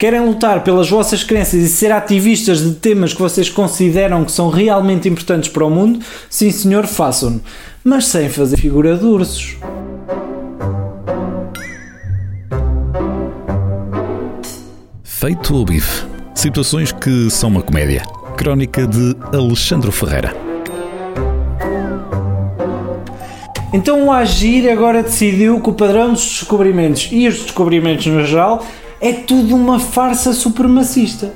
Querem lutar pelas vossas crenças e ser ativistas de temas que vocês consideram que são realmente importantes para o mundo? Sim, senhor, façam-no. Mas sem fazer figura de ursos. Feito o bife. Situações que são uma comédia. Crónica de Alexandre Ferreira. Então o Agir agora decidiu que o padrão dos descobrimentos e os descobrimentos no geral é tudo uma farsa supremacista.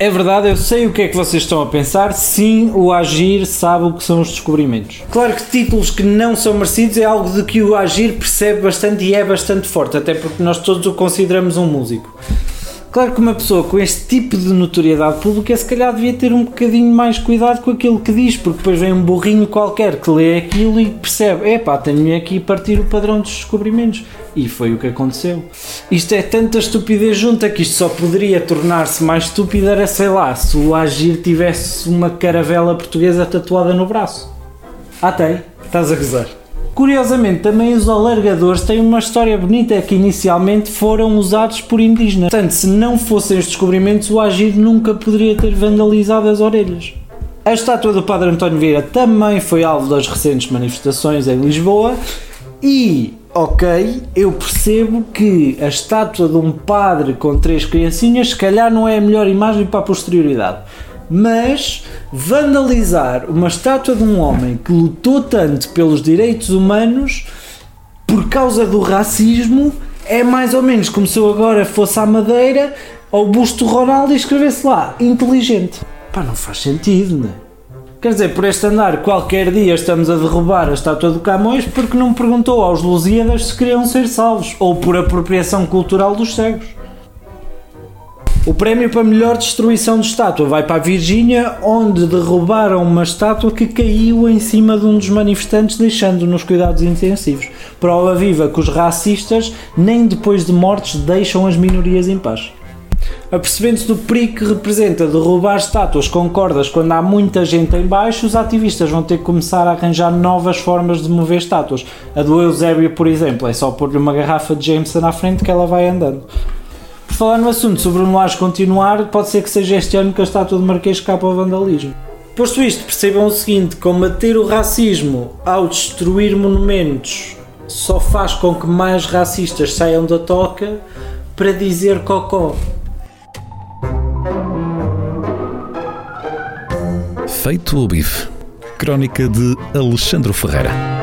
É verdade, eu sei o que é que vocês estão a pensar. Sim, o Agir sabe o que são os descobrimentos. Claro que títulos que não são merecidos é algo de que o Agir percebe bastante e é bastante forte, até porque nós todos o consideramos um músico. Claro que uma pessoa com este tipo de notoriedade pública se calhar devia ter um bocadinho mais cuidado com aquilo que diz, porque depois vem um burrinho qualquer que lê aquilo e percebe, epá, tenho aqui partir o padrão dos descobrimentos. E foi o que aconteceu. Isto é tanta estupidez junta que isto só poderia tornar-se mais estúpido era, sei lá, se o Agir tivesse uma caravela portuguesa tatuada no braço. Ah, tem? Estás a gozar. Curiosamente, também os alargadores têm uma história bonita que inicialmente foram usados por indígenas. Portanto, se não fossem os descobrimentos, o Agir nunca poderia ter vandalizado as orelhas. A estátua do Padre António Vieira também foi alvo das recentes manifestações em Lisboa e, ok, eu percebo que a estátua de um padre com três criancinhas se calhar não é a melhor imagem para a posterioridade mas vandalizar uma estátua de um homem que lutou tanto pelos direitos humanos por causa do racismo é mais ou menos como se eu agora fosse à Madeira ao busto do Ronaldo e escrevesse lá inteligente. Pá, não faz sentido, né? Quer dizer, por este andar, qualquer dia estamos a derrubar a estátua do Camões porque não perguntou aos Lusíadas se queriam ser salvos ou por apropriação cultural dos cegos. O prémio para melhor destruição de estátua vai para a Virgínia, onde derrubaram uma estátua que caiu em cima de um dos manifestantes, deixando nos cuidados intensivos. Prova viva que os racistas, nem depois de mortes, deixam as minorias em paz. Apercebendo-se do perigo que representa derrubar estátuas com cordas quando há muita gente em baixo, os ativistas vão ter que começar a arranjar novas formas de mover estátuas. A do Eusébio, por exemplo, é só pôr-lhe uma garrafa de Jameson à frente que ela vai andando falar no assunto sobre o Noares continuar, pode ser que seja este ano que a estátua de Marquês capa ao vandalismo. Posto isto, percebam o seguinte: combater o racismo ao destruir monumentos só faz com que mais racistas saiam da toca para dizer cocó. Feito o bife. Crónica de Alexandre Ferreira.